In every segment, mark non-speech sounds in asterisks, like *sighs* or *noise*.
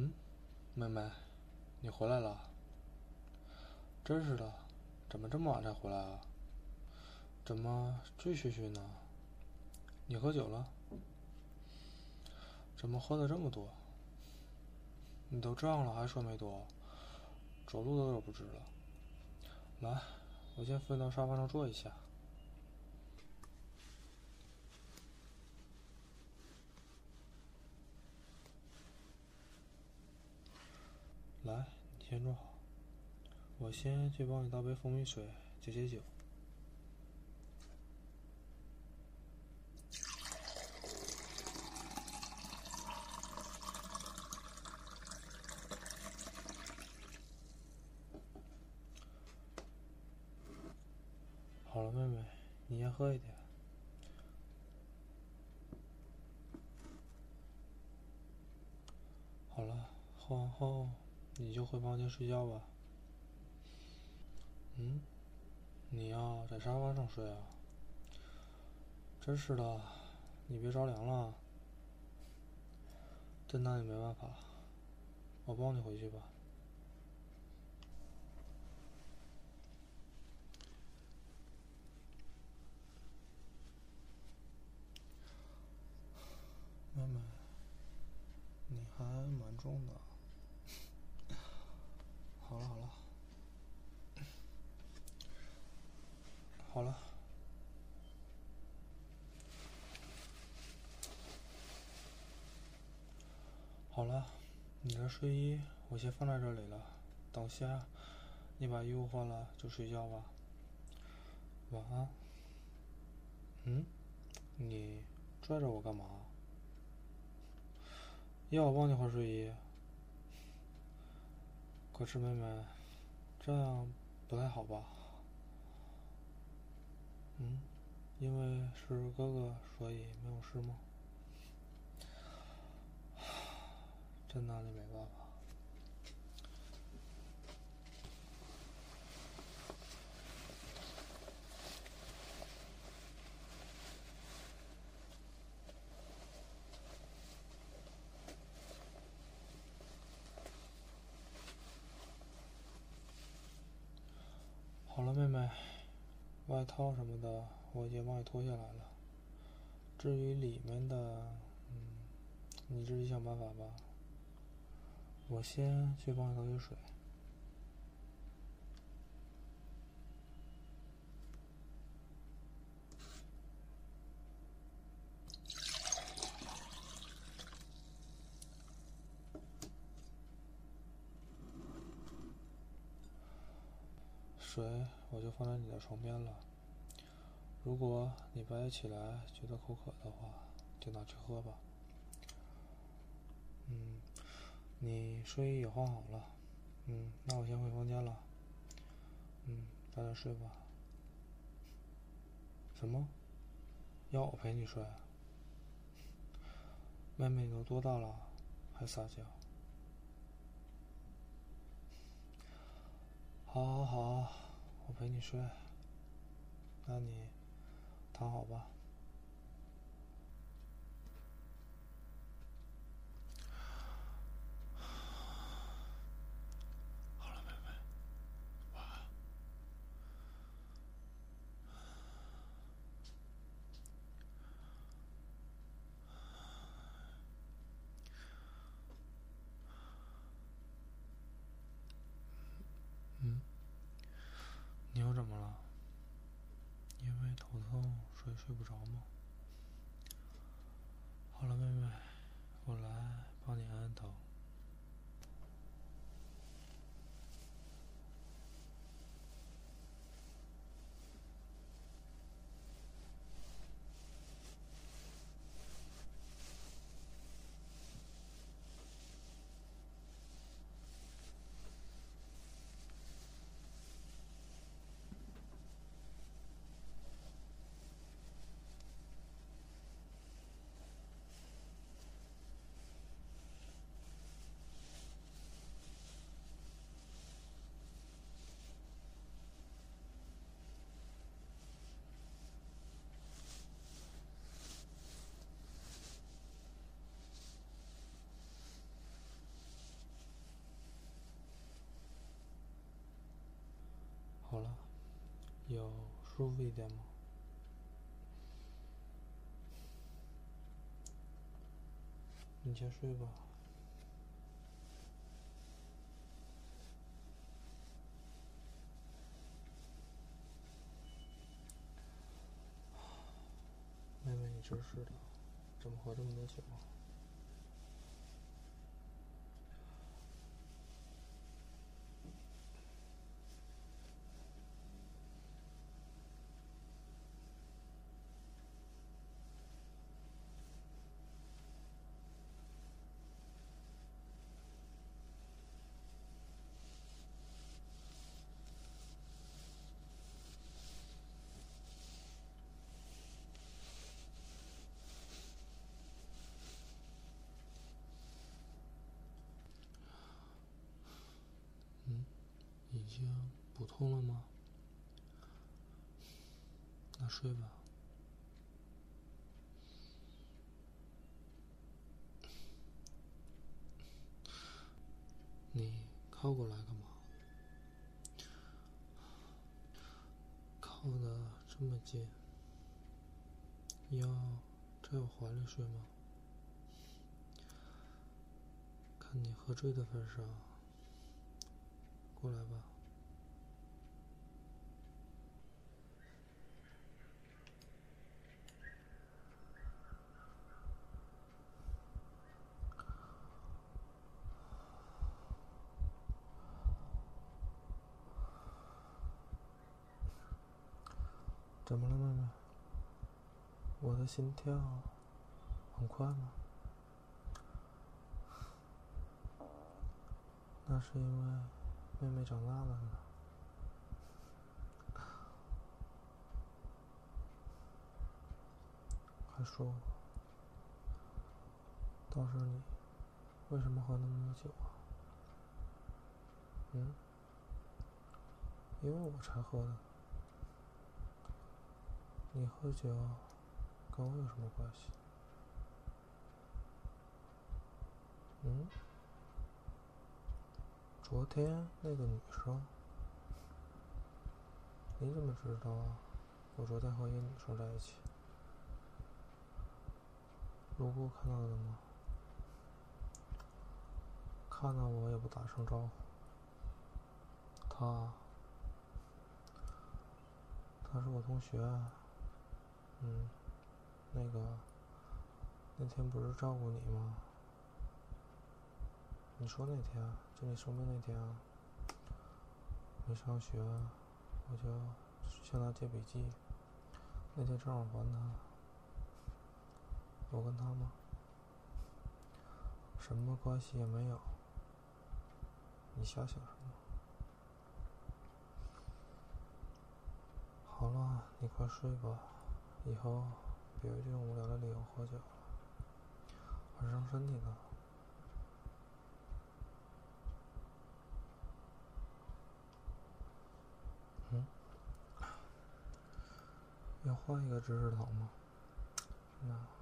嗯，妹妹，你回来了。真是的，怎么这么晚才回来啊？怎么醉醺醺呢？你喝酒了？怎么喝的这么多？你都这样了还说没多？走路都有不直了。来，我先扶你到沙发上坐一下。来，你先坐好，我先去帮你倒杯蜂蜜水解解酒。好了，妹妹，你先喝一点。好了，喝完后你就回房间睡觉吧。嗯，你要在沙发上睡啊？真是的，你别着凉了。真拿你没办法，我抱你回去吧。妹妹，你还蛮重的。好了好了，好了，好了，你的睡衣我先放在这里了，等下你把衣服换了就睡觉吧。晚安。嗯，你拽着我干嘛？要我帮你换睡衣？可是妹妹，这样不太好吧？嗯，因为是哥哥，所以没有事吗？真拿你没办法。好了，妹妹，外套什么的我已经帮你脱下来了。至于里面的，嗯，你自己想办法吧。我先去帮你倒杯水。水我就放在你的床边了。如果你半夜起来觉得口渴的话，就拿去喝吧。嗯，你睡衣也换好了。嗯，那我先回房间了。嗯，早点睡吧。什么？要我陪你睡？妹妹，你都多大了，还撒娇？好，好，好，我陪你睡。那你躺好吧。好了，妹妹，晚安。嗯，你又怎么了？因为头痛所以睡不着吗？有舒服一点吗？你先睡吧。妹妹，你真是的，怎么喝这么多酒？已经补通了吗？那睡吧。你靠过来干嘛？靠的这么近，要在我怀里睡吗？看你喝醉的份上。过来吧。怎么了，妹妹？我的心跳很快吗？那是因为……妹妹长大了呢，还说，倒是你，为什么喝那么多酒啊？嗯？因为我才喝的。你喝酒，跟我有什么关系？嗯？昨天那个女生，你怎么知道？我昨天和一个女生在一起，路过看到的吗？看到我也不打声招呼。她，她是我同学。嗯，那个，那天不是照顾你吗？你说那天，就你生病那天，没上学，我就向他借笔记。那天正好还他，我跟他吗？什么关系也没有。你瞎想什么？好了，你快睡吧，以后别用这种无聊的理由喝酒了，很伤身体的。要换一个知识糖吗？*tsk*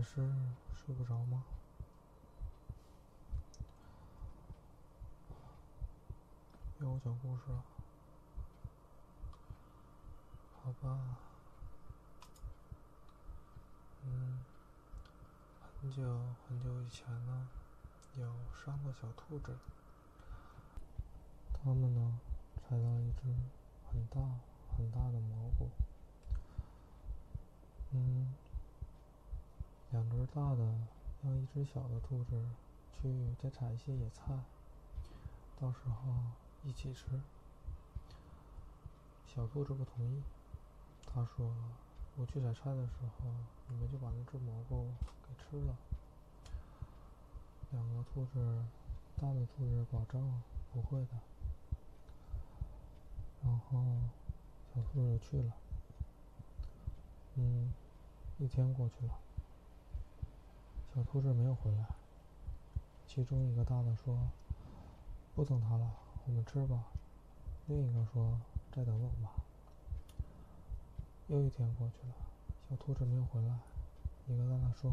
那。是睡不着吗？要我讲故事？好吧。嗯，很久很久以前呢，有三个小兔子，他们呢采到一只很大很大的蘑菇。嗯。两只大的让一只小的兔子去再采一些野菜，到时候一起吃。小兔子不同意，他说：“我去采菜的时候，你们就把那只蘑菇给吃了。”两个兔子，大的兔子保证不会的。然后小兔子去了。嗯，一天过去了，小兔子没有回来。其中一个大的说：“不等它了，我们吃吧。”另一个说：“再等等吧。”又一天过去了，小兔子没有回来。一个大的说：“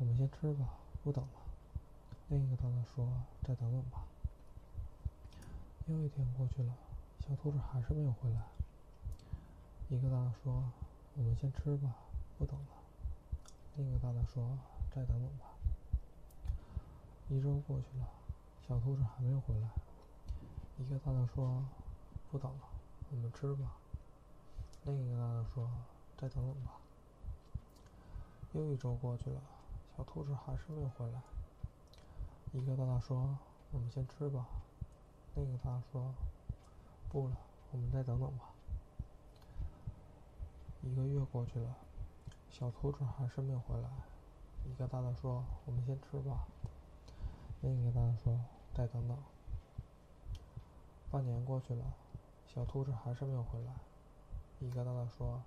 我们先吃吧，不等了。”另一个大的说：“再等等吧。”又一天过去了，小兔子还是没有回来。一个大的说：“我们先吃吧，不等了。”另一个大大说：“再等等吧。”一周过去了，小兔子还没有回来。一个大大说：“不等了，我们吃吧。”另一个大大说：“再等等吧。”又一周过去了，小兔子还是没有回来。一个大大说：“我们先吃吧。”另一个大大说：“不了，我们再等等吧。”一个月过去了，小兔子还是没有回来。一个大大说：“我们先吃吧。”另一个大大说：“再等等。”半年过去了，小兔子还是没有回来。一个大大说：“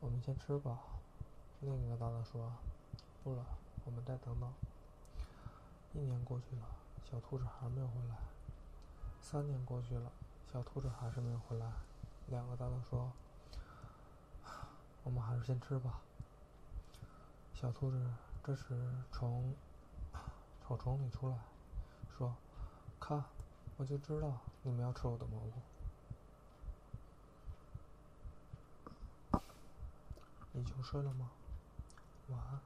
我们先吃吧。”另一个大大说：“不了，我们再等等。”一年过去了，小兔子还没有回来。三年过去了，小兔子还是没有回来。两个大大说：“ *sighs* 我们还是先吃吧。”小兔子这时从 *clears throat* 草丛里出来，说：“看，我就知道你们要吃我的蘑菇。”你就睡了吗？晚安。